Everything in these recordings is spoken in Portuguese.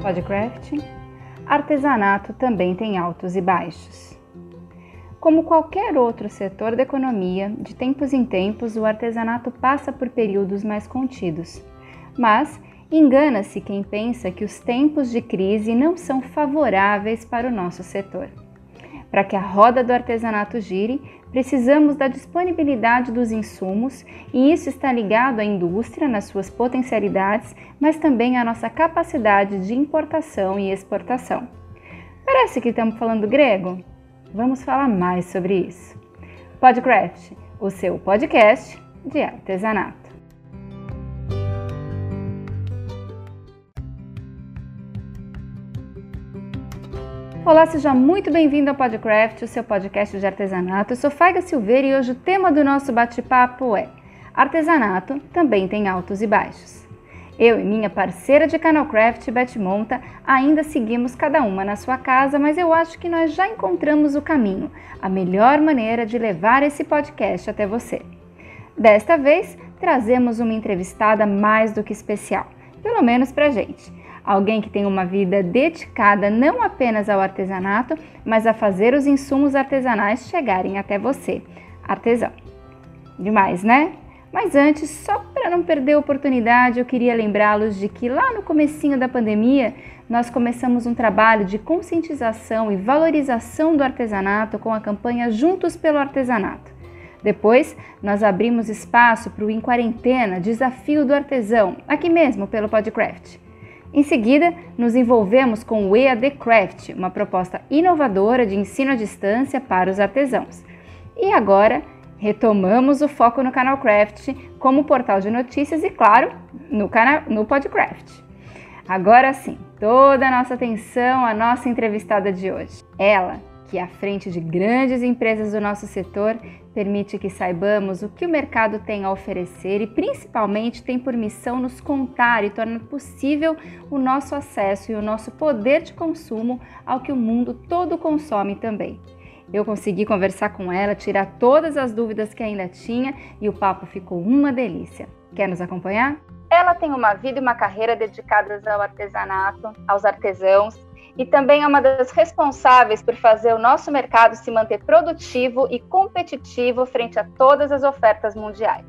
Podcraft, artesanato também tem altos e baixos. Como qualquer outro setor da economia, de tempos em tempos o artesanato passa por períodos mais contidos. Mas engana-se quem pensa que os tempos de crise não são favoráveis para o nosso setor. Para que a roda do artesanato gire, precisamos da disponibilidade dos insumos e isso está ligado à indústria nas suas potencialidades, mas também à nossa capacidade de importação e exportação. Parece que estamos falando grego? Vamos falar mais sobre isso. Podcraft, o seu podcast de artesanato. Olá, seja muito bem-vindo ao Podcraft, o seu podcast de artesanato. Eu sou Faiga Silveira e hoje o tema do nosso bate-papo é Artesanato também tem altos e baixos. Eu e minha parceira de Canalcraft, Beth Monta, ainda seguimos cada uma na sua casa, mas eu acho que nós já encontramos o caminho, a melhor maneira de levar esse podcast até você. Desta vez, trazemos uma entrevistada mais do que especial, pelo menos pra gente alguém que tem uma vida dedicada não apenas ao artesanato, mas a fazer os insumos artesanais chegarem até você, artesão. Demais, né? Mas antes, só para não perder a oportunidade, eu queria lembrá-los de que lá no comecinho da pandemia, nós começamos um trabalho de conscientização e valorização do artesanato com a campanha Juntos pelo Artesanato. Depois, nós abrimos espaço para o Em Quarentena, Desafio do Artesão, aqui mesmo pelo Podcraft. Em seguida, nos envolvemos com o EAD Craft, uma proposta inovadora de ensino à distância para os artesãos. E agora, retomamos o foco no Canal Craft como portal de notícias e, claro, no, canal, no Podcraft. Agora sim, toda a nossa atenção à nossa entrevistada de hoje. Ela, que à frente de grandes empresas do nosso setor permite que saibamos o que o mercado tem a oferecer e principalmente tem por missão nos contar e tornar possível o nosso acesso e o nosso poder de consumo ao que o mundo todo consome também. Eu consegui conversar com ela, tirar todas as dúvidas que ainda tinha e o papo ficou uma delícia. Quer nos acompanhar? Ela tem uma vida e uma carreira dedicadas ao artesanato, aos artesãos e também é uma das responsáveis por fazer o nosso mercado se manter produtivo e competitivo frente a todas as ofertas mundiais.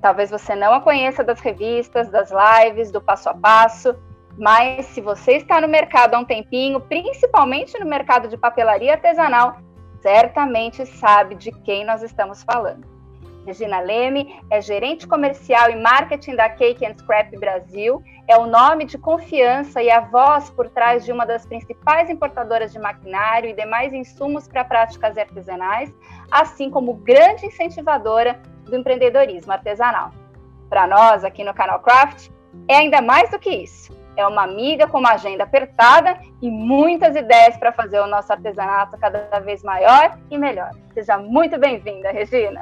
Talvez você não a conheça das revistas, das lives, do passo a passo, mas se você está no mercado há um tempinho, principalmente no mercado de papelaria artesanal, certamente sabe de quem nós estamos falando. Regina Leme é gerente comercial e marketing da Cake and Scrap Brasil, é o nome de confiança e a voz por trás de uma das principais importadoras de maquinário e demais insumos para práticas artesanais, assim como grande incentivadora do empreendedorismo artesanal. Para nós, aqui no Canal Craft, é ainda mais do que isso. É uma amiga com uma agenda apertada e muitas ideias para fazer o nosso artesanato cada vez maior e melhor. Seja muito bem-vinda, Regina.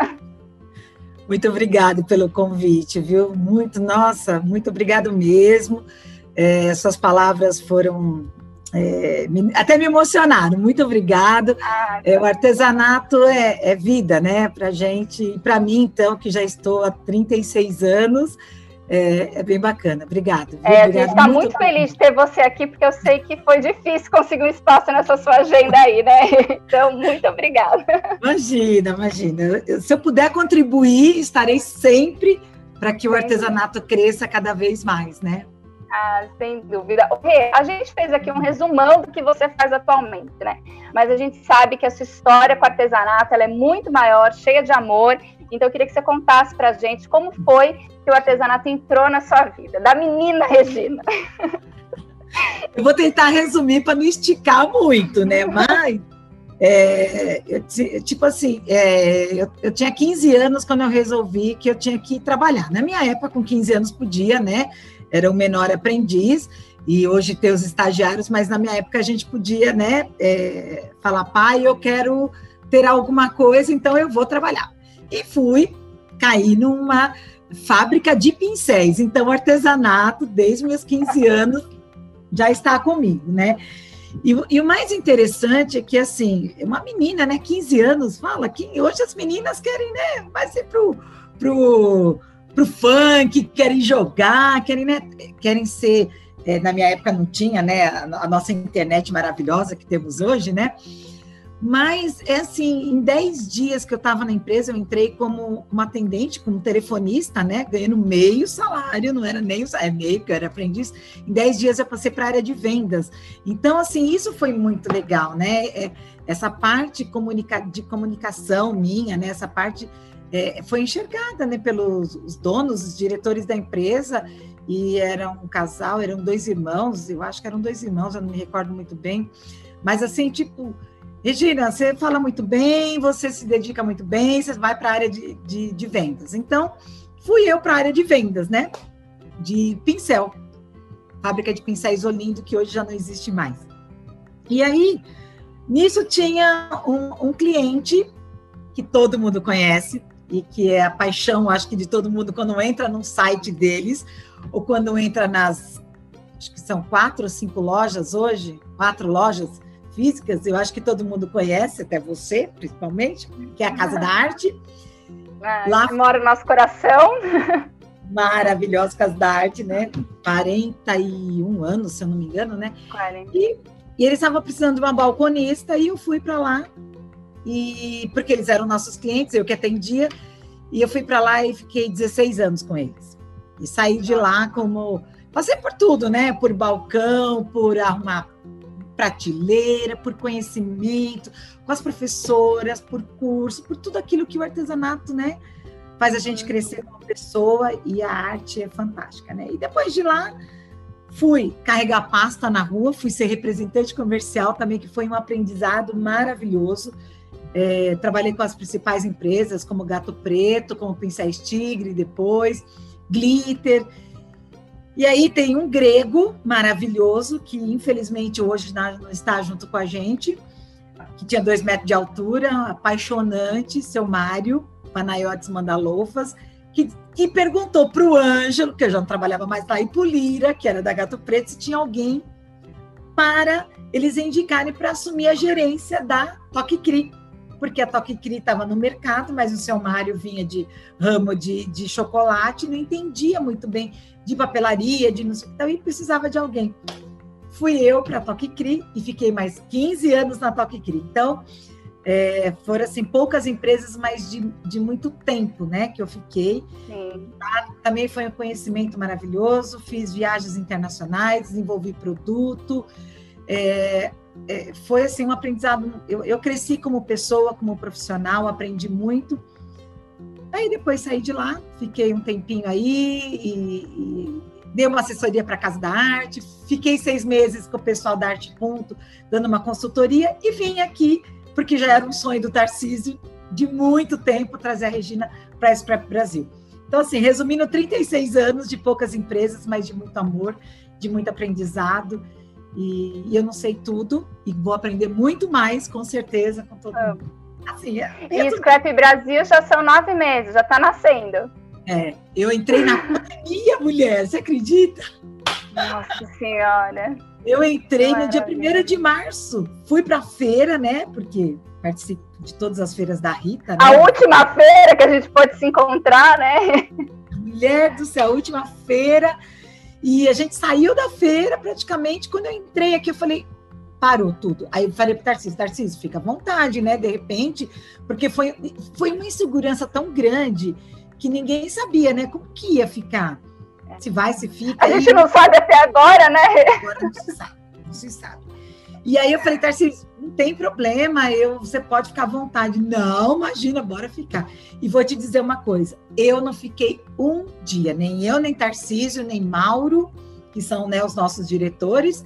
Muito obrigada pelo convite, viu? Muito, nossa, muito obrigado mesmo. É, suas palavras foram é, me, até me emocionaram. Muito obrigado. Ah, é, o artesanato é, é vida, né, para gente e para mim então que já estou há 36 anos é, é bem bacana. Obrigado. É, a gente está muito, muito feliz de ter você aqui, porque eu sei que foi difícil conseguir um espaço nessa sua agenda aí, né? Então, muito obrigada. Imagina, imagina. Se eu puder contribuir, estarei sempre para que o artesanato cresça cada vez mais, né? Ah, sem dúvida. Rê, a gente fez aqui um resumão do que você faz atualmente, né? Mas a gente sabe que a sua história com artesanato ela é muito maior, cheia de amor. Então eu queria que você contasse para a gente como foi que o artesanato entrou na sua vida, da menina Regina. Eu vou tentar resumir para não esticar muito, né? Mas é, eu, tipo assim, é, eu, eu, tinha 15 anos quando eu resolvi que eu tinha que trabalhar. Na minha época, com 15 anos, podia, né? Era o menor aprendiz, e hoje tem os estagiários, mas na minha época a gente podia, né? É, falar, pai, eu quero ter alguma coisa, então eu vou trabalhar. E fui, caí numa fábrica de pincéis. Então, artesanato, desde meus 15 anos, já está comigo, né? E, e, o mais interessante é que, assim, uma menina, né, 15 anos, fala que hoje as meninas querem, né, mais ir pro, pro, pro funk, querem jogar, querem, né, querem ser É, na minha época não tinha, né? A, a nossa internet maravilhosa que temos hoje, né? Mas é assim, em 10 dias que eu estava na empresa, eu entrei como uma atendente, como telefonista, né? Ganhando meio salário, não era nem o salário, é meio, que eu era aprendiz. Em 10 dias eu passei para a área de vendas. Então, assim, isso foi muito legal, né? É, essa parte comunica de comunicação minha, né? Essa parte é, foi enxergada né, pelos os donos, os diretores da empresa, e era um casal, eram dois irmãos, eu acho que eram dois irmãos, eu não me recordo muito bem. Mas assim, tipo Regina, você fala muito bem, você se dedica muito bem, você vai para a área de, de, de, vendas. Então, fui eu para a área de vendas, né? De pincel. Fábrica de pincéis Olindo, que hoje já não existe mais. E aí, nisso tinha um, um cliente que todo mundo conhece, e que é a paixão, acho que de todo mundo, quando entra no site deles, ou quando entra nas, acho que são quatro ou cinco lojas hoje, quatro lojas, físicas, eu acho que todo mundo conhece, até você, principalmente, que é a Casa da Arte. Ah, Lá mora no nosso coração. Maravilhosa Casa da Arte, né? 41 anos, se eu não me engano, né? 40. E, e eles estavam precisando de uma balconista e eu fui para lá. E porque eles eram nossos clientes, eu que atendia, e eu fui para lá e fiquei 16 anos com eles. E saí de lá como passei por tudo, né? Por balcão, por arrumar prateleira, por conhecimento, com as professoras, por curso, por tudo aquilo que o artesanato, né, faz a gente crescer como pessoa e a arte é fantástica, né? E depois de lá, fui carregar pasta na rua, fui ser representante comercial também, que foi um aprendizado maravilhoso. É, trabalhei com as principais empresas, como Gato Preto, como Pincéis Tigre, depois, Glitter. E aí tem um grego maravilhoso, que infelizmente hoje não está junto com a gente, que tinha dois metros de altura, apaixonante, seu Mário, Panayotes Mandalofas, que, que perguntou para o Ângelo, que eu já não trabalhava mais lá, e para Lira, que era da Gato Preto, se tinha alguém para eles indicarem para assumir a gerência da Toque Cri. Porque a Toque Cri estava no mercado, mas o seu Mário vinha de ramo de, de chocolate, não entendia muito bem de papelaria, de não sei o que, então, e precisava de alguém. Fui eu para a Toque Cri e fiquei mais 15 anos na Toque Cri. Então, é, foram assim poucas empresas, mas de, de muito tempo, né, que eu fiquei. Tá, também foi um conhecimento maravilhoso. Fiz viagens internacionais, desenvolvi produto. É, é, foi assim um aprendizado. Eu, eu cresci como pessoa, como profissional, aprendi muito. Aí depois saí de lá, fiquei um tempinho aí e, e dei uma assessoria para a Casa da Arte, fiquei seis meses com o pessoal da Arte Ponto, dando uma consultoria e vim aqui, porque já era um sonho do Tarcísio de muito tempo trazer a Regina para esse Brasil. Então, assim, resumindo, 36 anos de poucas empresas, mas de muito amor, de muito aprendizado. E, e, eu não sei tudo e vou aprender muito mais, com certeza, com todo mundo. Assim, é, e Scrap Brasil já são nove meses, já está nascendo. É, eu entrei na pandemia, mulher, você acredita? Nossa Senhora! Eu entrei Maravilha. no dia 1 de março, fui para a feira, né? Porque participo de todas as feiras da Rita. Né? A última feira que a gente pode se encontrar, né? Mulher do céu, a última feira e a gente saiu da feira praticamente. Quando eu entrei aqui, eu falei, parou tudo. Aí eu falei para Tarcísio, Tarcísio, fica à vontade, né? De repente, porque foi, foi uma insegurança tão grande que ninguém sabia, né? Como que ia ficar? Se vai, se fica. A gente não sabe até agora, né? Agora não se sabe, não se sabe. E aí eu falei, Tarcísio, não tem problema, eu, você pode ficar à vontade. Não, imagina, bora ficar. E vou te dizer uma coisa, eu não fiquei um dia, nem eu, nem Tarcísio, nem Mauro, que são né, os nossos diretores,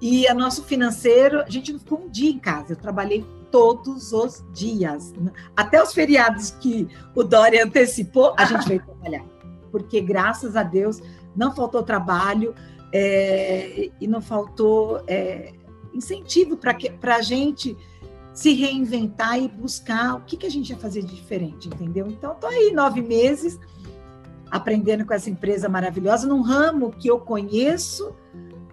e a nosso financeiro, a gente não ficou um dia em casa, eu trabalhei todos os dias. Até os feriados que o Dória antecipou, a gente veio trabalhar. Porque, graças a Deus, não faltou trabalho é, e não faltou é, incentivo para a gente se reinventar e buscar o que, que a gente ia fazer de diferente, entendeu? Então, estou aí nove meses aprendendo com essa empresa maravilhosa, num ramo que eu conheço,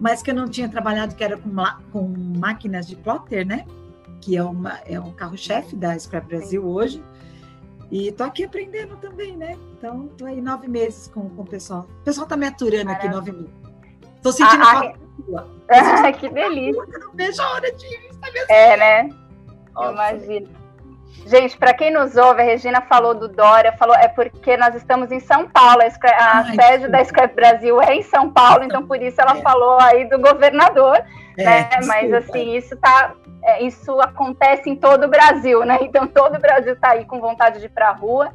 mas que eu não tinha trabalhado, que era com, com máquinas de plotter, né? Que é, uma, é um carro-chefe da Scrap Brasil hoje. E estou aqui aprendendo também, né? Então, estou aí nove meses com, com o pessoal. O pessoal está me aturando Maravilha. aqui nove meses. Tô sentindo Ah, falta sua. Ah, que delícia. Eu não vejo a hora de saber É, né? Nossa. Imagina. Gente, para quem nos ouve, a Regina falou do Dória, falou é porque nós estamos em São Paulo, a, Scra- a sede sim. da Scrap Brasil é em São Paulo, então por isso ela É. falou aí do governador, né? É, Mas desculpa. assim, isso tá, é, isso acontece em todo o Brasil, né? Então todo o Brasil tá aí com vontade de ir pra rua.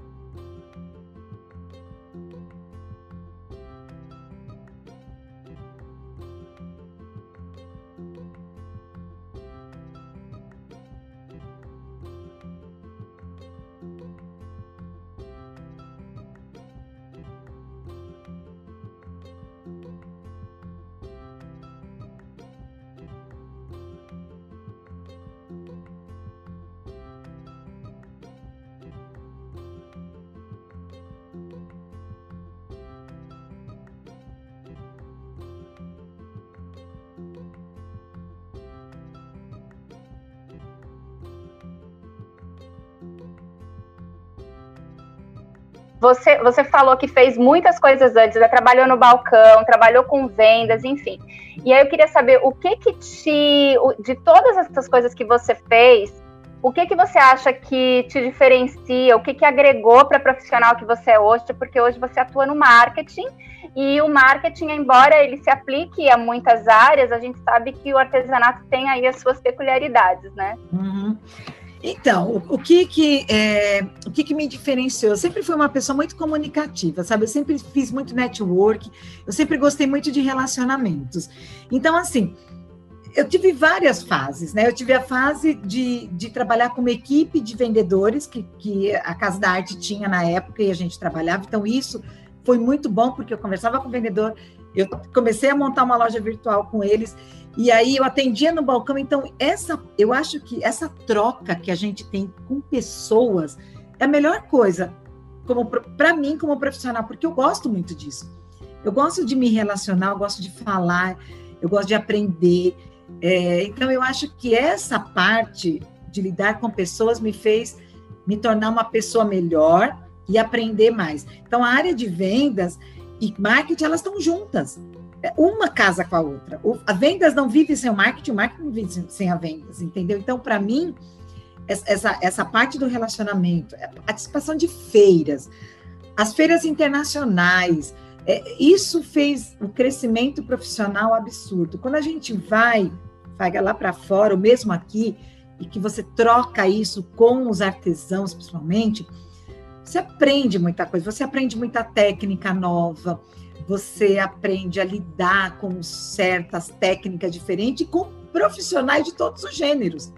Você, você falou que fez muitas coisas antes, né? trabalhou no balcão, trabalhou com vendas, enfim. E aí eu queria saber o que que te, de todas essas coisas que você fez, o que que você acha que te diferencia, o que que agregou para profissional que você é hoje? Porque hoje você atua no marketing e o marketing, embora ele se aplique a muitas áreas, a gente sabe que o artesanato tem aí as suas peculiaridades, né? Uhum. Então, o, o que que é, o que que me diferenciou? Eu sempre fui uma pessoa muito comunicativa, sabe? Eu sempre fiz muito network, eu sempre gostei muito de relacionamentos. Então, assim, eu tive várias fases, né? Eu tive a fase de, de trabalhar com uma equipe de vendedores que, que a Casa da Arte tinha na época e a gente trabalhava. Então, isso foi muito bom, porque eu conversava com o vendedor, eu comecei a montar uma loja virtual com eles, e aí eu atendia no balcão. Então, essa, eu acho que essa troca que a gente tem com pessoas é a melhor coisa como para mim como profissional, porque eu gosto muito disso. Eu gosto de me relacionar, eu gosto de falar, eu gosto de aprender. É, então, eu acho que essa parte de lidar com pessoas me fez me tornar uma pessoa melhor e aprender mais. Então, a área de vendas e marketing, elas estão juntas. É, Uma casa com a outra. O- A vendas não vive sem o marketing, o marketing não vive sem- a vendas, entendeu? Então, para mim, es- essa, essa parte do relacionamento, a participação de feiras, as feiras internacionais, é, isso fez um crescimento profissional absurdo. Quando a gente vai, vai lá para fora, ou mesmo aqui, e que você troca isso com os artesãos, principalmente, você aprende muita coisa, você aprende muita técnica nova, você aprende a lidar com certas técnicas diferentes e com profissionais de todos os gêneros,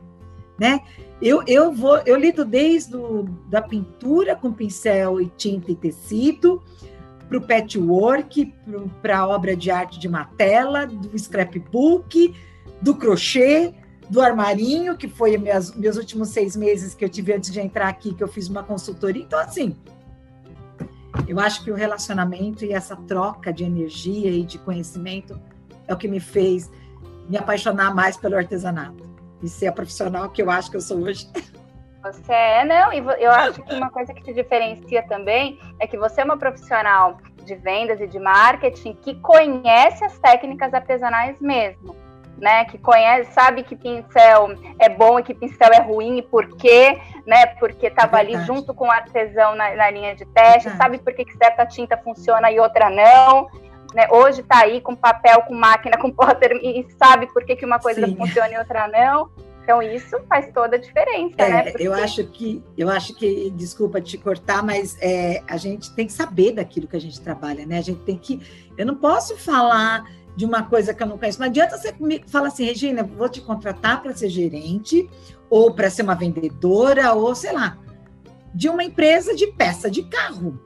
né? Eu, eu vou, eu lido desde o, da pintura com pincel e tinta e tecido, para o patchwork, para a obra de arte de uma tela, do scrapbook, do crochê, do armarinho, que foi meus, meus últimos seis meses que eu tive antes de entrar aqui, que eu fiz uma consultoria. Então, assim, eu acho que o relacionamento e essa troca de energia e de conhecimento é o que me fez me apaixonar mais pelo artesanato e ser a profissional que eu acho que eu sou hoje. Você é, não, e eu acho que uma coisa que te diferencia também é que você é uma profissional de vendas e de marketing que conhece as técnicas artesanais mesmo, né? Que conhece, sabe que pincel é bom e que pincel é ruim e por quê, né? Porque estava ali verdade. junto com o artesão na, na linha de teste, Verdade. sabe por que que certa tinta funciona e outra não. Né? Hoje está aí com papel, com máquina, com potter e sabe por que, que uma coisa Sim. funciona e outra não. Então isso faz toda a diferença, É, né? eu Porque- acho que, eu acho que, desculpa te cortar, mas é, a gente tem que saber daquilo que a gente trabalha, né? A gente tem que, eu não posso falar de uma coisa que eu não conheço. Não adianta você me falar assim, Regina, vou te contratar para ser gerente ou para ser uma vendedora ou sei lá, de uma empresa de peça de carro.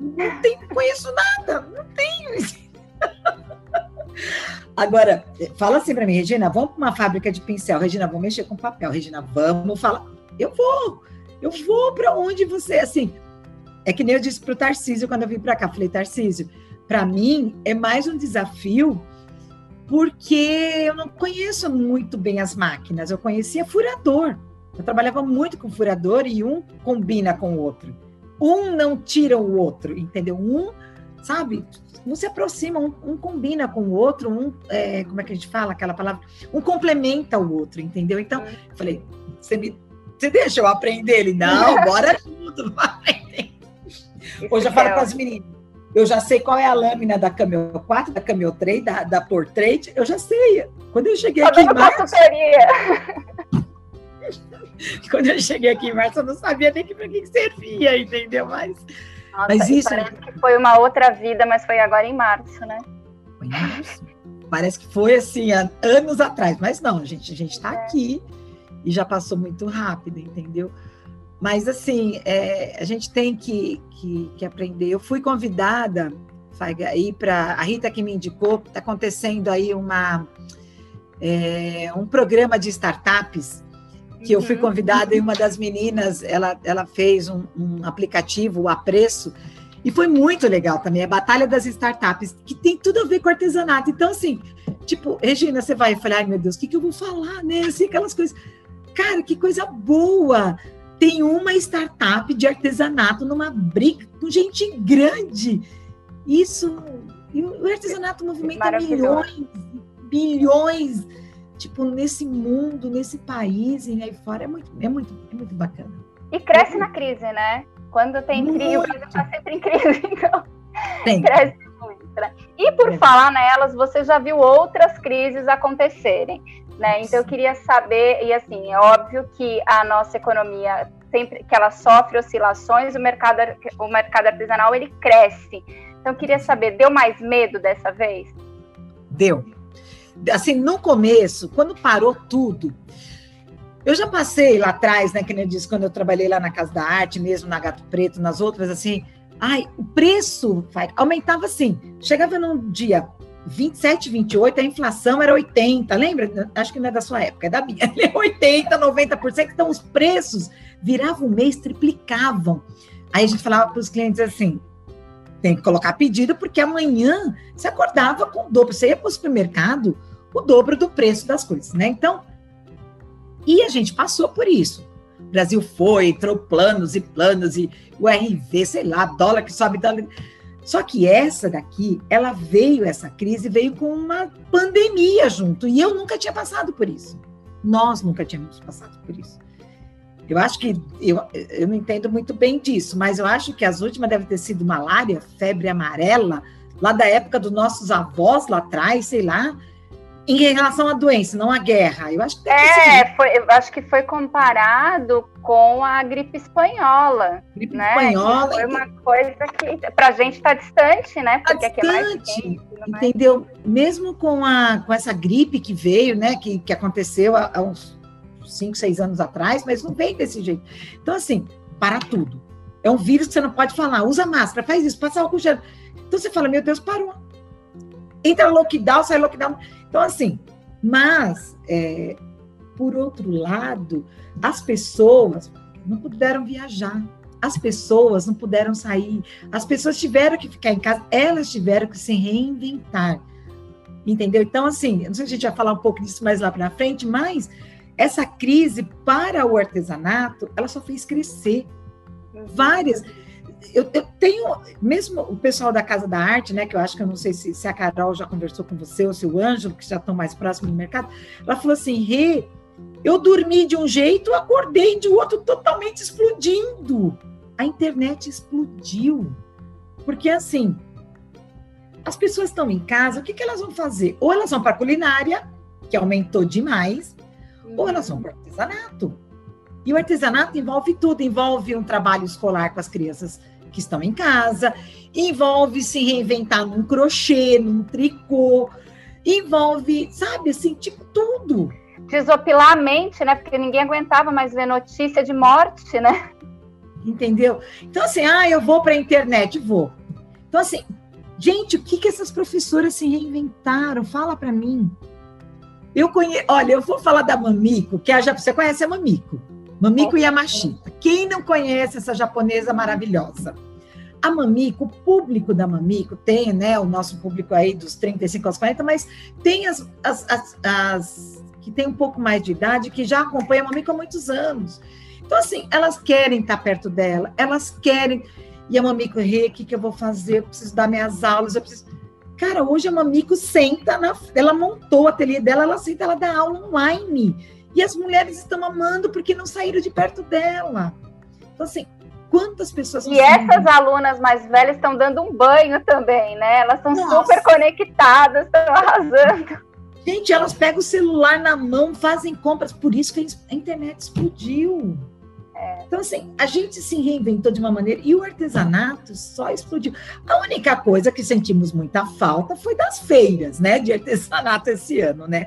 Não tenho, conheço nada, não tenho. Agora, fala assim para mim, Regina, vamos para uma fábrica de pincel. Regina, vamos mexer com papel. Regina, vamos falar. Eu vou, eu vou para onde você, assim. É que nem eu disse para o Tarcísio quando eu vim para cá. Falei, Tarcísio, para mim é mais um desafio porque eu não conheço muito bem as máquinas. Eu conhecia furador. Eu trabalhava muito com furador e um combina com o outro. Um não tira o outro, entendeu? Um sabe? Um se aproxima, um, um combina com o outro, um, é, como é que a gente fala aquela palavra? Um complementa o outro, entendeu? Então, eu falei, você me você deixa eu aprender? Ele, não, bora junto, vai. Hoje eu falo com as meninas, eu já sei qual é a lâmina da Camel 4, da Camel 3, da, da Portrait, eu já sei. Quando eu cheguei aqui em março... Quando eu cheguei aqui em março, eu não sabia nem para que servia, entendeu? Mas, Nossa, mas isso... Parece que foi uma outra vida, mas foi agora em março, né? Foi em março. Parece que foi assim, anos atrás. Mas não, gente, a gente está é. aqui e já passou muito rápido, entendeu? Mas, assim, é, a gente tem que, que, que, aprender. Eu fui convidada aí para. A Rita que me indicou, está acontecendo aí uma, é, um programa de startups que eu fui uhum. convidada e uma das meninas, ela, ela fez um, um aplicativo, o Apreço, e foi muito legal também, a Batalha das Startups, que tem tudo a ver com artesanato. Então, assim, tipo, Regina, você vai falar, ai meu Deus, o que, que eu vou falar, né? Assim, aquelas coisas. Cara, que coisa boa! Tem uma startup de artesanato numa briga com gente grande. Isso. O artesanato movimenta milhões, bilhões, tipo, nesse mundo, nesse país e aí fora. É muito, é muito, é muito bacana. E cresce é na crise, né? Quando tem crise, o Brasil está sempre em crise, então. Tem. Cresce muito. Né? E por é. falar nelas, você já viu outras crises acontecerem. Né? Então eu queria saber, e assim, é óbvio que a nossa economia sempre que ela sofre oscilações, o mercado, o mercado artesanal ele cresce. Então eu queria saber, deu mais medo dessa vez? Deu. Assim, no começo, quando parou tudo, eu já passei lá atrás, né, que eu disse, quando eu trabalhei lá na Casa da Arte, mesmo na Gato Preto, nas outras, assim, ai, o preço aumentava assim. Chegava num dia 27, 28, a inflação era 80, lembra? Acho que não é da sua época, é da minha. 80, 90%, então os preços viravam um mês, triplicavam. Aí a gente falava para os clientes assim: tem que colocar pedido, porque amanhã você acordava com o dobro. Você ia para o supermercado, o dobro do preço das coisas, né? Então, e a gente passou por isso. O Brasil foi, entrou planos e planos, e o RV, sei lá, dólar que sobe, dólar. Só que essa daqui, ela veio, essa crise veio com uma pandemia junto, e eu nunca tinha passado por isso. Nós nunca tínhamos passado por isso. Eu acho que, eu, eu não entendo muito bem disso, mas eu acho que as últimas devem ter sido malária, febre amarela, lá da época dos nossos avós lá atrás, sei lá, em relação à doença, não à guerra. Eu acho que é, foi, eu acho que foi comparado com a gripe espanhola. Gripe né? espanhola. foi uma coisa que para a gente está distante, né? Porque tá distante, aqui é mais quente, entendeu? Mais... Mesmo com a com essa gripe que veio, né? Que, que aconteceu há, há uns cinco, seis anos atrás, mas não veio desse jeito. Então assim, para tudo. É um vírus que você não pode falar. Usa máscara, faz isso, passa álcool gel. Então você fala, meu Deus, parou. Entra lockdown, sai lockdown então, assim, mas, é, por outro lado, as pessoas não puderam viajar, as pessoas não puderam sair, as pessoas tiveram que ficar em casa, elas tiveram que se reinventar. Entendeu? Então, assim, não sei se a gente vai falar um pouco disso mais lá para frente, mas essa crise para o artesanato, ela só fez crescer. Várias eu, eu, tenho, mesmo o pessoal da Casa da Arte, né, que eu acho que eu não sei se, se a Carol já conversou com você ou se o Ângelo, que já estão mais próximos do mercado, ela falou assim, Rê, eu dormi de um jeito, acordei de outro totalmente explodindo. A internet explodiu. Porque assim, as pessoas estão em casa, o que, que elas vão fazer? Ou elas vão para a culinária, que aumentou demais, ou elas vão para o artesanato. E o artesanato envolve tudo, envolve um trabalho escolar com as crianças que estão em casa, envolve se reinventar num crochê, num tricô, envolve, sabe, assim, tipo tudo. Desopilar a mente, né? Porque ninguém aguentava mais ver notícia de morte, né? Entendeu? Então, assim, ah, eu vou para a internet, vou. Então, assim, gente, o que, que essas professoras se reinventaram? Fala para mim. Eu conheço, olha, eu vou falar da Mamiko, que é a, você conhece a Mamiko? Mamiko Yamashita. Quem não conhece essa japonesa maravilhosa? A Mamiko, o público da Mamiko tem, né, o nosso público aí dos 35 aos 40, mas tem as, as, as, as que tem um pouco mais de idade, que já acompanham a Mamiko há muitos anos. Então, assim, elas querem estar perto dela, elas querem. E a Mamico, Rê, o que, que eu vou fazer? Eu preciso dar minhas aulas, eu preciso. Cara, hoje a Mamico senta, na, ela montou o ateliê dela, ela senta, ela dá aula online. E as mulheres estão amando porque não saíram de perto dela. Então, assim, quantas pessoas. E essas alunas mais velhas estão dando um banho também, né? Elas estão super conectadas, estão arrasando. Gente, elas pegam o celular na mão, fazem compras, por isso que a internet explodiu. É. Então, assim, a gente se reinventou de uma maneira e o artesanato só explodiu. A única coisa que sentimos muita falta foi das feiras, né, de artesanato esse ano, né?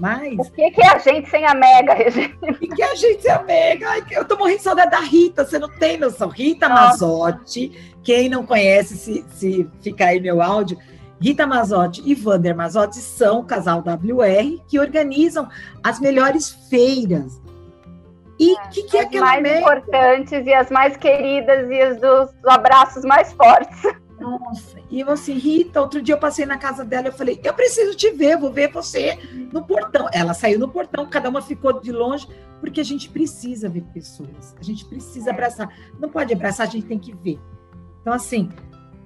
Mas. O que, que é a gente sem a Mega, Regina? O que, que é a gente sem a Mega? Ai, eu tô morrendo de saudade da Rita, você não tem noção. Rita Nossa. Mazotti, quem não conhece, se, se ficar aí meu áudio, Rita Mazotti e Vander Mazotti são o casal WR que organizam as melhores feiras. E o é, que, que é aquela mais mega? importantes e as mais queridas e as dos abraços mais fortes. Nossa, e eu assim, Rita, outro dia eu passei na casa dela, eu falei, eu preciso te ver, vou ver você no portão. Ela saiu no portão, cada uma ficou de longe, porque a gente precisa ver pessoas, a gente precisa é. abraçar. Não pode abraçar, a gente tem que ver. Então, assim,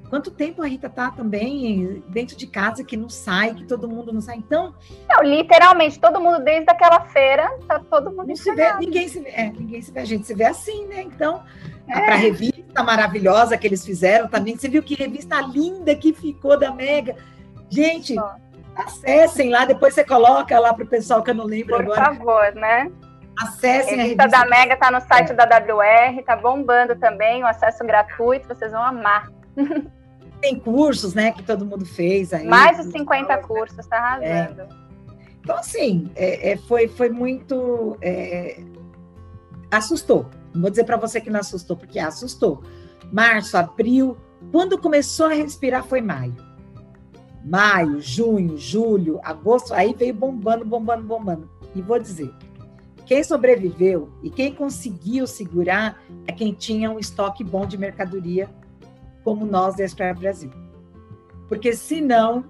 Quanto tempo a Rita tá também dentro de casa que não sai, que todo mundo não sai? Então. Não, literalmente, todo mundo desde aquela feira, tá todo mundo não se vê, ninguém se vê, é, ninguém se vê, a gente se vê assim, né? Então, é. para a revista maravilhosa que eles fizeram também, você viu que revista linda que ficou da Mega. Gente, acessem lá, depois você coloca lá para o pessoal que eu não lembro Por agora. Por favor, né? Acessem a revista. A revista da Mega tá no site é. da WR, tá bombando também, o acesso gratuito, vocês vão amar. Tem cursos, né, que todo mundo fez aí. Mais de 50 cursos, tá arrasando. É. Então, assim, é, é, foi, foi muito. É, assustou. Não vou dizer para você que não assustou, porque assustou. Março, abril, quando começou a respirar foi maio. Maio, junho, julho, agosto, aí veio bombando, bombando, bombando. E vou dizer, quem sobreviveu e quem conseguiu segurar é quem tinha um estoque bom de mercadoria como nós da Brasil. Porque senão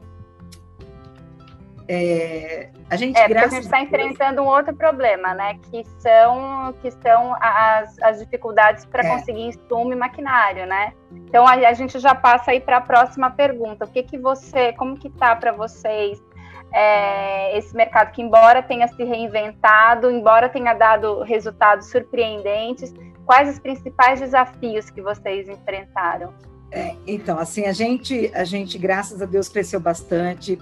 é, a gente, é, graças a gente está enfrentando um outro problema, né? Que são, que são as, as dificuldades para é. conseguir insumo e maquinário, né? Então a, a gente já passa aí para a próxima pergunta. O que que você, como que tá para vocês é, esse mercado que embora tenha se reinventado, embora tenha dado resultados surpreendentes, quais os principais desafios que vocês enfrentaram? É, então, assim, a gente, a gente, graças a Deus, cresceu bastante.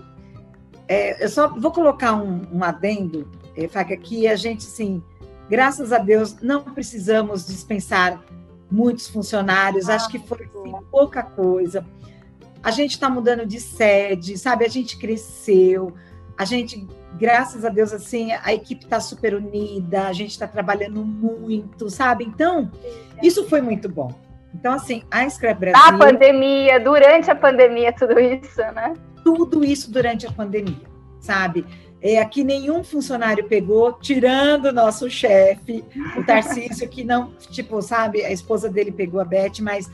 É, eu só vou colocar um, um adendo, é, Faca, que a gente, assim, graças a Deus, não precisamos dispensar muitos funcionários, ah, acho que foi assim, pouca coisa. A gente está mudando de sede, sabe? A gente cresceu, a gente, graças a Deus, assim, a equipe está super unida, a gente está trabalhando muito, sabe? Então, isso foi muito bom. Então, assim, a Scrap Brasil. Na pandemia, durante a pandemia, tudo isso, né? Tudo isso durante a pandemia, sabe? É, aqui nenhum funcionário pegou, tirando o nosso chefe, o Tarcísio, que não, tipo, sabe, a esposa dele pegou a Beth, mas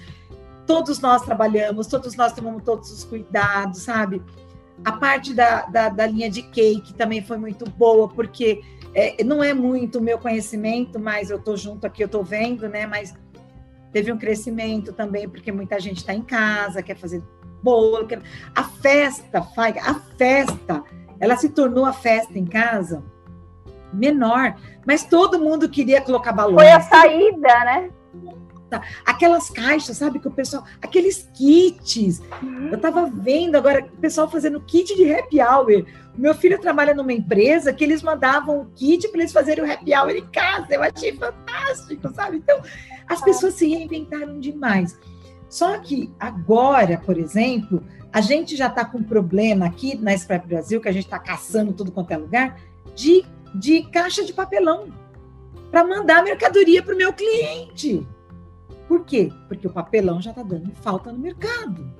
todos nós trabalhamos, todos nós tomamos todos os cuidados, sabe? A parte da, da, da linha de cake também foi muito boa, porque é, não é muito o meu conhecimento, mas eu tô junto aqui, eu tô vendo, né? Mas Teve um crescimento também, porque muita gente está em casa, quer fazer bolo. Quer... A festa, a festa, ela se tornou a festa em casa menor, mas todo mundo queria colocar balões. Foi a saída, né? Aquelas caixas, sabe, que o pessoal, aqueles kits. Uhum. Eu estava vendo agora o pessoal fazendo kit de happy hour. Meu filho trabalha numa empresa que eles mandavam o kit para eles fazerem o happy hour em casa. Eu achei fantástico, sabe? Então, as pessoas se reinventaram demais. Só que agora, por exemplo, a gente já está com um problema aqui na Scrap Brasil, que a gente está caçando tudo quanto é lugar, de, de caixa de papelão para mandar mercadoria para o meu cliente. Por quê? Porque o papelão já está dando falta no mercado.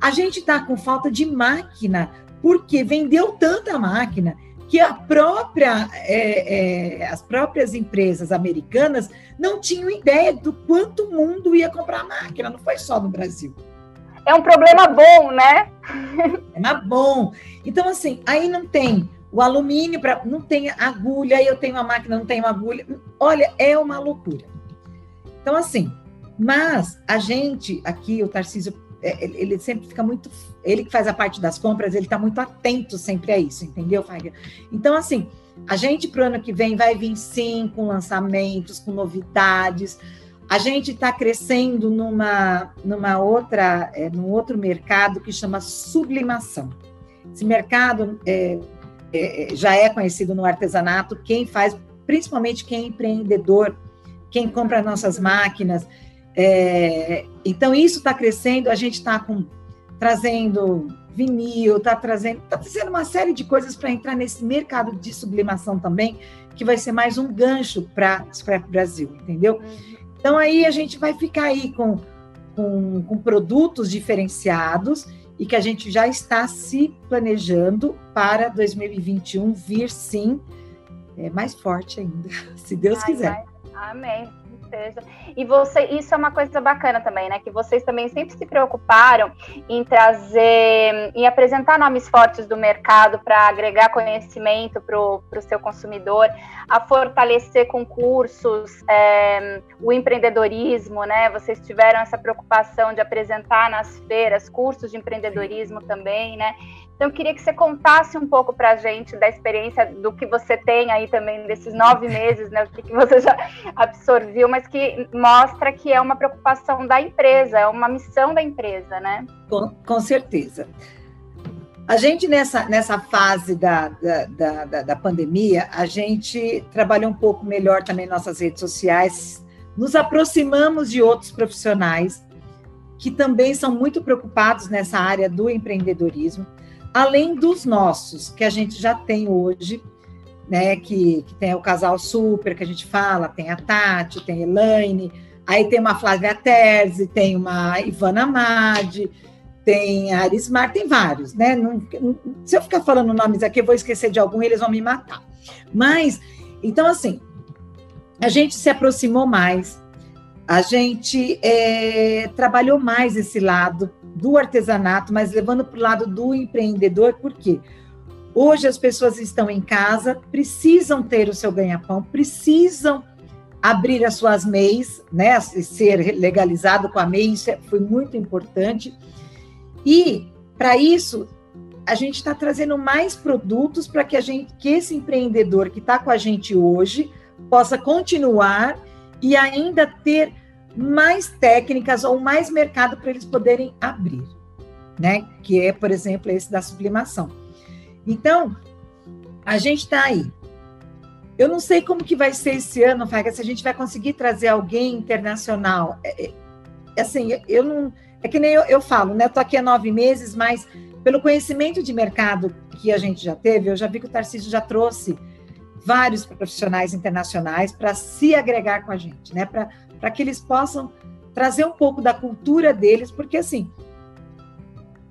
A gente está com falta de máquina, porque vendeu tanta máquina que a própria, é, é, as próprias empresas americanas não tinham ideia do quanto o mundo ia comprar máquina, não foi só no Brasil. É um problema bom, né? É uma bom. Então, assim, aí não tem o alumínio, pra, não tem agulha, aí eu tenho uma máquina, não tenho agulha. Olha, é uma loucura. Então, assim, Mas a gente aqui, o Tarcísio, é, ele sempre fica muito, ele que faz a parte das compras, ele está muito atento sempre a isso, entendeu, Fábio? Então, assim, a gente para o ano que vem vai vir sim com lançamentos, com novidades. A gente está crescendo numa, numa outra, é, num outro mercado que chama sublimação. Esse mercado é, é, já é conhecido no artesanato. Quem faz, principalmente quem é empreendedor, quem compra nossas máquinas. É, então isso está crescendo. A gente está trazendo vinil, está trazendo, tá trazendo uma série de coisas para entrar nesse mercado de sublimação também, que vai ser mais um gancho para o Brasil, entendeu? Então aí a gente vai ficar aí com, com, com produtos diferenciados e que a gente já está se planejando para 2021 vir sim é, mais forte ainda, se Deus Ai, quiser. Amém certeza. E você, isso é uma coisa bacana também, né? Que vocês também sempre se preocuparam em trazer, em apresentar nomes fortes do mercado para agregar conhecimento para o seu consumidor, a fortalecer concursos, é, o empreendedorismo, né? Vocês tiveram essa preocupação de apresentar nas feiras cursos de empreendedorismo também, né? Então, eu queria que você contasse um pouco para a gente da experiência do que você tem aí também desses nove meses, né? O que, você já absorveu, mas que mostra que é uma preocupação da empresa, é uma missão da empresa, né? Com, com certeza. A gente, nessa, nessa fase da, da, da, da pandemia, a gente trabalhou um pouco melhor também nossas redes sociais, nos aproximamos de outros profissionais que também são muito preocupados nessa área do empreendedorismo além dos nossos, que a gente já tem hoje, né? Que, que tem o casal super que a gente fala, tem a Tati, tem a Elaine, aí tem uma Flávia Terzi, tem uma Ivana Madi, tem a Arismar, tem vários, né? Não, se eu ficar falando nomes aqui, eu vou esquecer de algum e eles vão me matar. Mas, então, assim, a gente se aproximou mais, a gente é, trabalhou mais esse lado do artesanato, mas levando para o lado do empreendedor, por quê? Hoje as pessoas estão em casa, precisam ter o seu ganha-pão, precisam abrir as suas MEIs, né, ser legalizado com a MEI, isso é, foi muito importante. E para isso a gente está trazendo mais produtos para que a gente, que esse empreendedor que está com a gente hoje possa continuar e ainda ter mais técnicas ou mais mercado para eles poderem abrir, né? Que é, por exemplo, esse da sublimação. Então, a gente está aí. Eu não sei como que vai ser esse ano, Faga, se a gente vai conseguir trazer alguém internacional. É, é, assim, eu não. É que nem eu, eu falo, né? Estou aqui há nove meses, mas pelo conhecimento de mercado que a gente já teve, eu já vi que o Tarcísio já trouxe vários profissionais internacionais para se agregar com a gente, né? Para para que eles possam trazer um pouco da cultura deles, porque assim,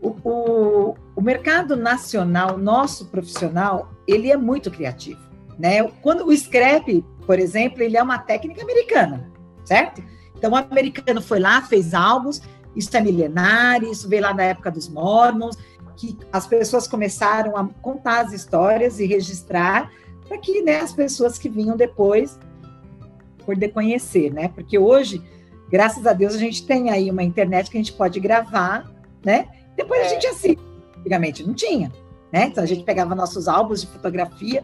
o, o, o, mercado nacional, nosso profissional, ele é muito criativo, né? Quando o scrap, por exemplo, ele é uma técnica americana, certo? Então o americano foi lá, fez álbuns, isso é milenário, isso veio lá da época dos Mormons, que as pessoas começaram a contar as histórias e registrar para que né, as pessoas que vinham depois poder conhecer, né? Porque hoje, graças a Deus, a gente tem aí uma internet que a gente pode gravar, né? Depois é. a gente assiste. Antigamente não tinha, né? Então a gente pegava nossos álbuns de fotografia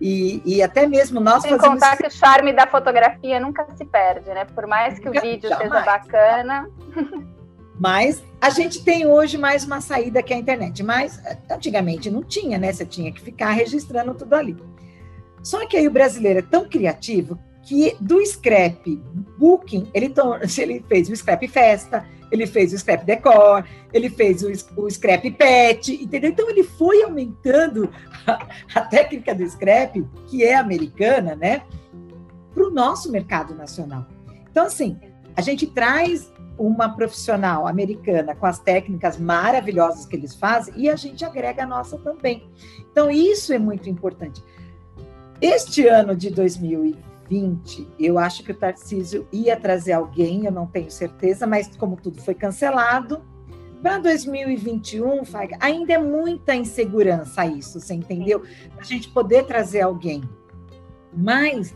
e, e até mesmo nós Sem fazíamos... contar que o charme da fotografia nunca se perde, né? Por mais que o vídeo Jamais. seja bacana. Mas a gente tem hoje mais uma saída que é a internet. Mas antigamente não tinha, né? Você tinha que ficar registrando tudo ali. Só que aí o brasileiro é tão criativo que do scrap booking, ele, ele fez o scrap festa, ele fez o scrap decor, ele fez o, o scrap pet, entendeu? Então ele foi aumentando a, a técnica do scrap, que é americana, né, para o nosso mercado nacional. Então, assim, a gente traz uma profissional americana com as técnicas maravilhosas que eles fazem e a gente agrega a nossa também. Então, isso é muito importante. Este ano de 2020, 2020, eu acho que o Tarcísio ia trazer alguém, eu não tenho certeza, mas como tudo foi cancelado, para 2021, Fag, ainda é muita insegurança isso, você entendeu? A gente poder trazer alguém. Mas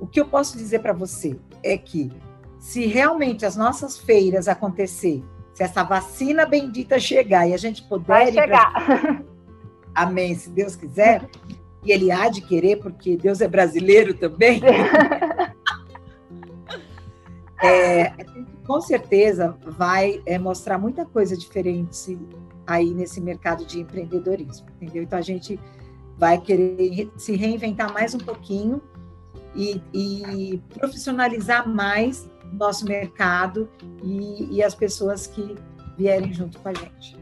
o que eu posso dizer para você é que se realmente as nossas feiras acontecer, se essa vacina bendita chegar e a gente puder Vai chegar. Pra... Amém, se Deus quiser. E ele há de querer, porque Deus é brasileiro também. é, com certeza vai é, mostrar muita coisa diferente aí nesse mercado de empreendedorismo, entendeu? Então a gente vai querer se reinventar mais um pouquinho e, e profissionalizar mais nosso mercado e, e, as pessoas que vierem junto com a gente.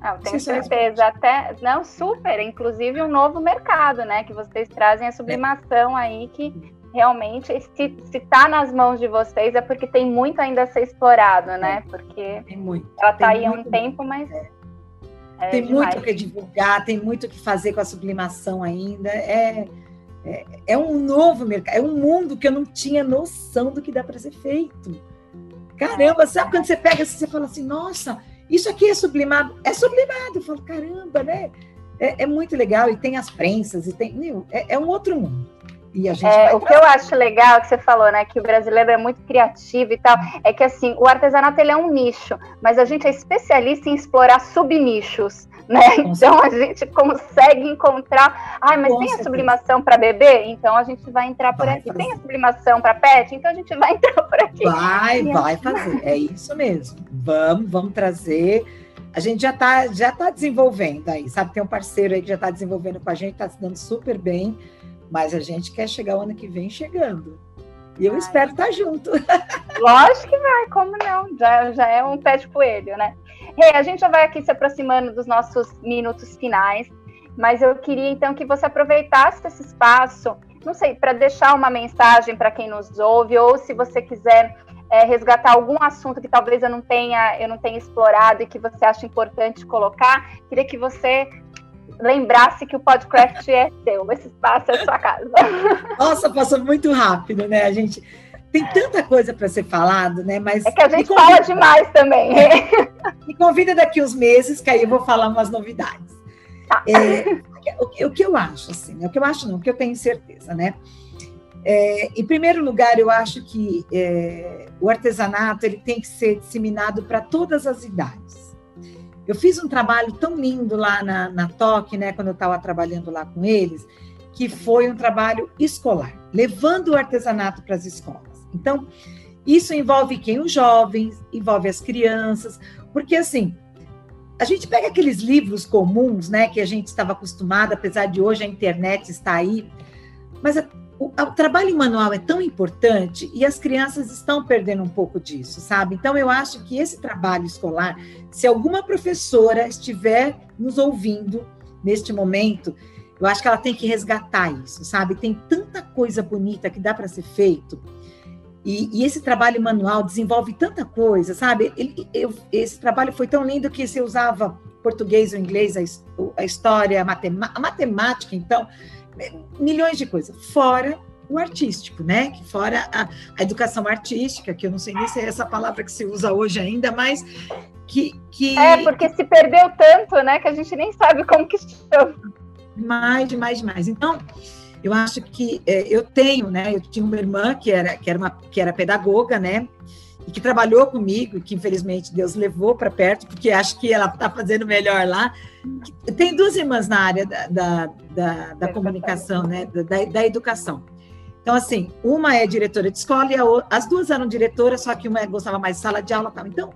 Ah, tenho certeza, até não super, inclusive um novo mercado, né? Que vocês trazem a sublimação é. aí que realmente se está nas mãos de vocês é porque tem muito ainda a ser explorado, né? Porque ela está aí há um tempo, mas é. É tem demais. muito o que divulgar, tem muito o que fazer com a sublimação ainda. É, é, é, um novo mercado, é um mundo que eu não tinha noção do que dá para ser feito. Caramba, sabe quando você pega assim, você fala assim, nossa, isso aqui é sublimado? É sublimado. Eu falo, caramba, né? É, é muito legal, e tem as prensas, e tem. É, é um outro mundo. E a gente é, o que eu acho legal que você falou, né, que o brasileiro é muito criativo e tal, é que assim, o artesanato ele é um nicho, mas a gente é especialista em explorar subnichos, né? Então a gente consegue encontrar, ai, mas Com tem certeza. a sublimação para bebê, então a gente vai entrar por vai aqui. Fazer. Tem a sublimação para pet, então a gente vai entrar por aqui. Vai, vai fazer. É isso mesmo. Vamos, vamos trazer a gente já está já tá desenvolvendo aí, sabe? Tem um parceiro aí que já está desenvolvendo com a gente, está se dando super bem. Mas a gente quer chegar o ano que vem chegando. E eu Ai. espero estar junto. Lógico que vai, como não? Já, já é um pé de coelho, né? Hey, a gente já vai aqui se aproximando dos nossos minutos finais, mas eu queria então que você aproveitasse esse espaço, não sei, para deixar uma mensagem para quem nos ouve, ou se você quiser é, resgatar algum assunto que talvez eu não tenha eu não tenha explorado e que você acha importante colocar, queria que você lembrasse que o podcast é seu, esse espaço é sua casa. Nossa, passou muito rápido, né? A gente tem tanta coisa para ser falado, né? Mas é que a gente fala demais também. Me convida daqui uns meses, que aí eu vou falar umas novidades. Tá. É, o, o, que eu acho, assim, né? o que eu acho não, o que eu tenho certeza, né? É, em primeiro lugar, eu acho que é, o artesanato ele tem que ser disseminado para todas as idades. Eu fiz um trabalho tão lindo lá na, na TOC, né, quando eu estava trabalhando lá com eles, que foi um trabalho escolar, levando o artesanato para as escolas. Então, isso envolve quem? Os jovens, envolve as crianças, porque assim, a gente pega aqueles livros comuns, né, que a gente estava acostumado, apesar de hoje a internet estar aí, mas o, o, trabalho manual é tão importante e as crianças estão perdendo um pouco disso, sabe? Então, eu acho que esse trabalho escolar, se alguma professora estiver nos ouvindo neste momento, eu acho que ela tem que resgatar isso, sabe? Tem tanta coisa bonita que dá para ser feito. E, e, esse trabalho manual desenvolve tanta coisa, sabe? Ele, eu, esse trabalho foi tão lindo que você usava português ou inglês, a, a história, a, a matemática, então milhões de coisas, fora o artístico, né? Que fora a, a, educação artística, que eu não sei nem se é essa palavra que se usa hoje ainda, mas que, que... É, porque se perdeu tanto, né? Que a gente nem sabe como que chama. Mais, demais, demais. Então, eu acho que é, eu tenho, né? Eu tinha uma irmã que era, que era, uma, que era pedagoga, né? E que trabalhou comigo, que infelizmente Deus levou para perto, porque acho que ela está fazendo melhor lá. Tem duas irmãs na área da, da, da, da comunicação, né? Da, da educação. Então, assim, uma é diretora de escola e outra, as duas eram diretoras, só que uma gostava mais de sala de aula. Tal. Então,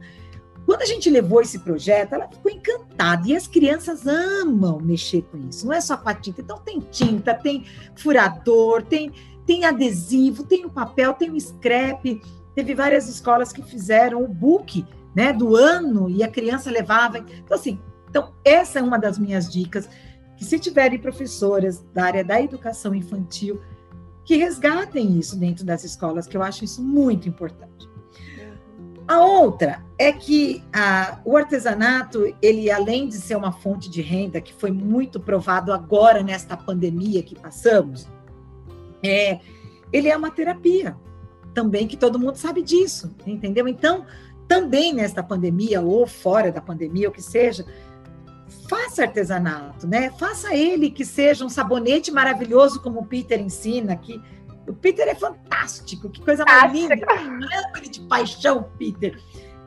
quando a gente levou esse projeto, ela ficou encantada. E as crianças amam mexer com isso. Não é só com a tinta. Então, tem tinta, tem furador, tem, tem adesivo, tem o papel, tem o scrap. Teve várias escolas que fizeram o book né, do ano e a criança levava. Então, assim, então, essa é uma das minhas dicas. Que se tiverem professoras da área da educação infantil, que resgatem isso dentro das escolas, que eu acho isso muito importante. A outra é que a, o artesanato, ele além de ser uma fonte de renda, que foi muito provado agora nesta pandemia que passamos, é, ele é uma terapia também, que todo mundo sabe disso, entendeu? Então, também nesta pandemia, ou fora da pandemia, o que seja, faça artesanato, né? Faça ele que seja um sabonete maravilhoso, como o Peter ensina, que Peter é fantástico, que coisa mais linda. Amo ele de paixão, Peter.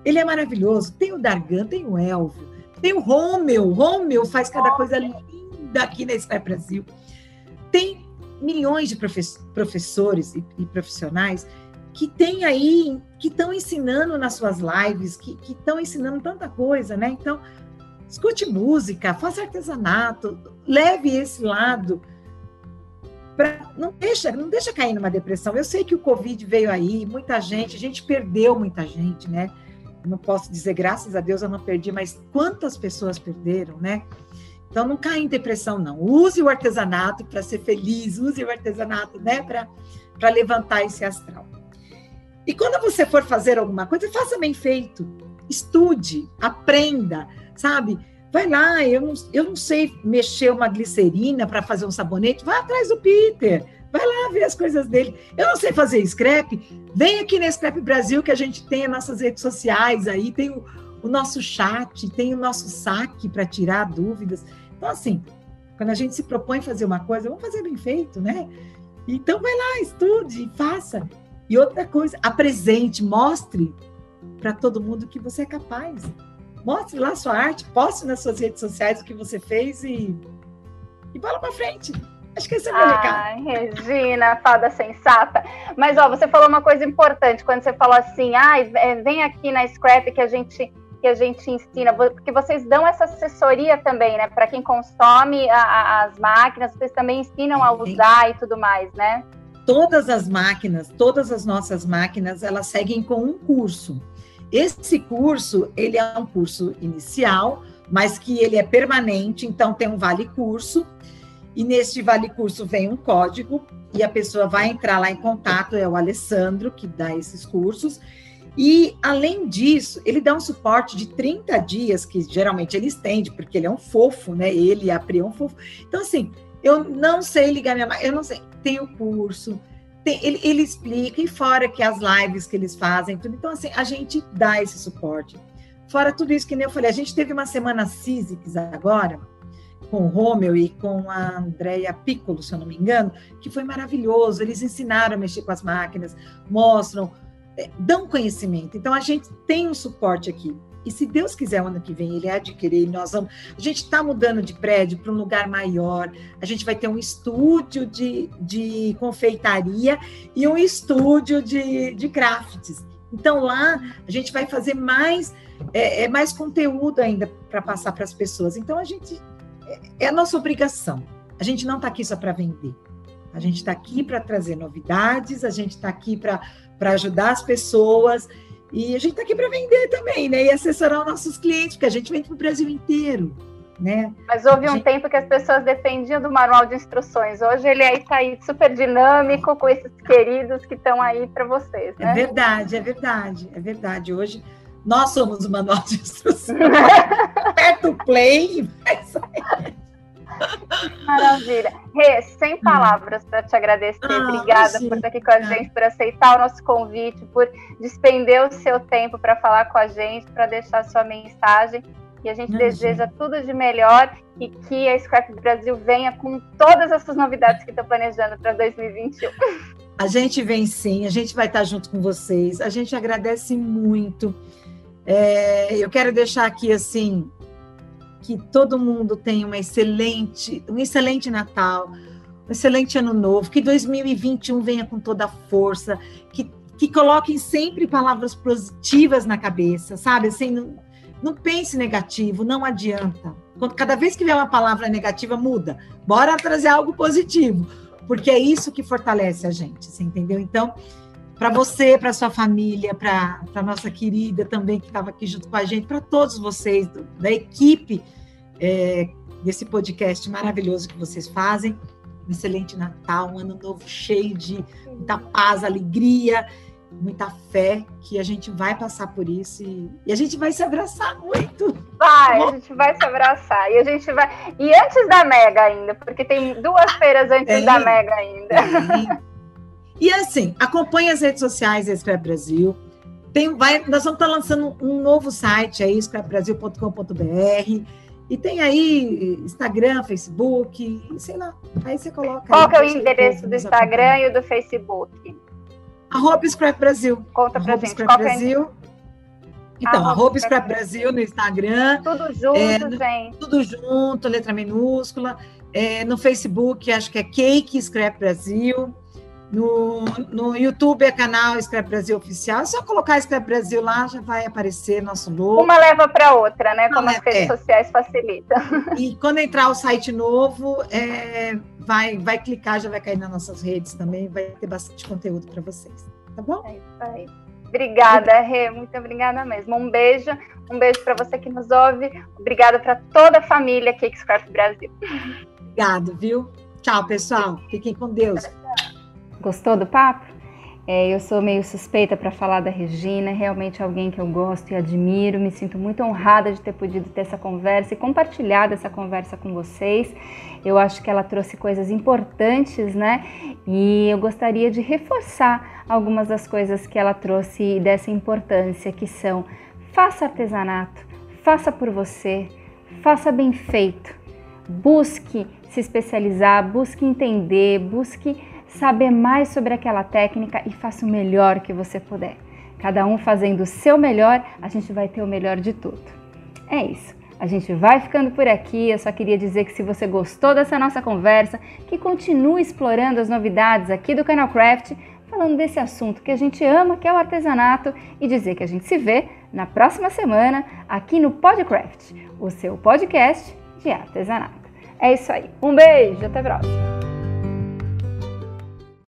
Ele é maravilhoso. Tem o Dargan, tem o Elvio, tem o Romeu. Romeu faz cada coisa linda aqui na Sky Brasil. Tem milhões de professores e, e profissionais que tem aí, que estão ensinando nas suas lives, que estão ensinando tanta coisa, né? Então, escute música, faça artesanato, leve esse lado para não deixa, não deixa cair numa depressão. Eu sei que o Covid veio aí, muita gente, a gente perdeu muita gente, né? Não posso dizer graças a Deus eu não perdi, mas quantas pessoas perderam, né? Então não caia em depressão não. Use o artesanato para ser feliz, use o artesanato, né, para levantar esse astral. E quando você for fazer alguma coisa, faça bem feito. Estude, aprenda, sabe? Vai lá, eu não, eu não sei mexer uma glicerina para fazer um sabonete, vai atrás do Peter, vai lá ver as coisas dele. Eu não sei fazer scrap, vem aqui na Scrap Brasil que a gente tem as nossas redes sociais aí, tem o, o nosso chat, tem o nosso saque para tirar dúvidas. Então, assim, quando a gente se propõe fazer uma coisa, vamos fazer bem feito, né? Então, vai lá, estude, faça. E outra coisa, apresente, mostre para todo mundo que você é capaz. Mostre lá sua arte, poste nas suas redes sociais o que você fez e, e bola para frente. Acho que esse é o meu Ai, Regina, fada sensata. Mas, ó, você falou uma coisa importante quando você falou assim, ah, vem aqui na Scrap que a gente que a gente ensina, porque vocês dão essa assessoria também, né? Para quem consome a, a, as máquinas, vocês também ensinam a usar e tudo mais, né? Todas as máquinas, todas as nossas máquinas, elas seguem com um curso. Esse curso, ele é um curso inicial, mas que ele é permanente, então tem um vale curso, e neste vale curso vem um código, e a pessoa vai entrar lá em contato, é o Alessandro que dá esses cursos, e, além disso, ele dá um suporte de 30 dias, que geralmente ele estende, porque ele é um fofo, né? Ele e a Pri é um fofo. Então, assim, eu não sei ligar minha eu não sei. Tem o curso, tem, ele, ele explica, e fora que as lives que eles fazem, tudo. Então, assim, a gente dá esse suporte. Fora tudo isso que nem eu falei, a gente teve uma semana CISICS agora, com o Romeu e com a Andrea Piccolo, se eu não me engano, que foi maravilhoso. Eles ensinaram a mexer com as máquinas, mostram, é, dão conhecimento. Então, a gente tem um suporte aqui. E se Deus quiser, o ano que vem, ele adquirir, nós vamos. A gente está mudando de prédio para um lugar maior. A gente vai ter um estúdio de, de confeitaria e um estúdio de, de crafts. Então, lá a gente vai fazer mais, é, é mais conteúdo ainda para passar para as pessoas. Então, a gente. É, é a nossa obrigação. A gente não está aqui só para vender. A gente está aqui para trazer novidades, a gente está aqui para ajudar as pessoas e a gente está aqui para vender também, né? E assessorar os nossos clientes, porque a gente vende para o Brasil inteiro. Né? Mas houve um gente... tempo que as pessoas dependiam do manual de instruções. Hoje ele aí está aí super dinâmico com esses queridos que estão aí para vocês. Né? É verdade, é verdade, é verdade. Hoje nós somos o manual de instruções. Aperta o play e vai sair. Maravilha. Rê, sem hum. palavras para te agradecer. Ah, Obrigada por estar aqui com a gente, por aceitar o nosso convite, por despender o seu tempo para falar com a gente, para deixar a sua mensagem. E a gente imagina. deseja tudo de melhor e que a Scrap Brasil venha com todas essas novidades que estão planejando para 2021. A gente vem sim, a gente vai estar junto com vocês. A gente agradece muito. É, eu quero deixar aqui assim que todo mundo tenha uma excelente, um excelente Natal, um excelente ano novo, que 2021 venha com toda a força, que, que coloquem sempre palavras positivas na cabeça, sabe? Assim, não, não pense negativo, não adianta. Quando, cada vez que vier uma palavra negativa, muda. Bora trazer algo positivo, porque é isso que fortalece a gente, você entendeu? Então, para você, para sua família, para a nossa querida também que estava aqui junto com a gente, para todos vocês do, da equipe é, desse podcast maravilhoso que vocês fazem. Um excelente Natal, um ano novo cheio de muita paz, alegria, muita fé, que a gente vai passar por isso e, e a gente vai se abraçar muito. Vai, a gente vai se abraçar e a gente vai. E antes da Mega ainda, porque tem duas feiras antes tem, da Mega ainda. Tem. E assim, acompanhe as redes sociais da Scrap Brasil. Tem, vai, nós vamos estar lançando um novo site aí, scrapbrasil.com.br E tem aí Instagram, Facebook, sei lá. Aí você coloca. Qual aí, que é o endereço do Instagram e o do Facebook? Arroba Scrap Brasil. Conta pra arroba gente. Scrap é Brasil. Então, Arroba Scrap Brasil no Instagram. Tudo junto, É, gente. tudo junto, letra minúscula. É, no Facebook, acho que é Cake Scrap Brasil. No, no YouTube é canal Scrap Brasil Oficial. É só colocar Scrap Brasil lá, já vai aparecer nosso logo. Uma leva para outra, né? Como as redes é. sociais facilitam. E quando entrar o site novo, é, vai, vai clicar, já vai cair nas nossas redes também. Vai ter bastante conteúdo para vocês. Tá bom? É isso aí. Obrigada, Rê. Muito obrigada mesmo. Um beijo. Um beijo para você que nos ouve. Obrigada para toda a família Cake Scrap Brasil. Obrigado, viu? Tchau, pessoal. Fiquem com Deus. Gostou do papo? É, eu sou meio suspeita para falar da Regina, é realmente alguém que eu gosto e admiro. Me sinto muito honrada de ter podido ter essa conversa e compartilhado essa conversa com vocês. Eu acho que ela trouxe coisas importantes, né? E eu gostaria de reforçar algumas das coisas que ela trouxe e dessa importância, que são faça artesanato, faça por você, faça bem feito, busque se especializar, busque entender, busque saber mais sobre aquela técnica e faça o melhor que você puder. Cada um fazendo o seu melhor, a gente vai ter o melhor de tudo. É isso. A gente vai ficando por aqui. Eu só queria dizer que se você gostou dessa nossa conversa, que continue explorando as novidades aqui do Canal Craft, falando desse assunto que a gente ama, que é o artesanato, e dizer que a gente se vê na próxima semana aqui no Podcraft, o seu podcast de artesanato. É isso aí. Um beijo, até a próxima.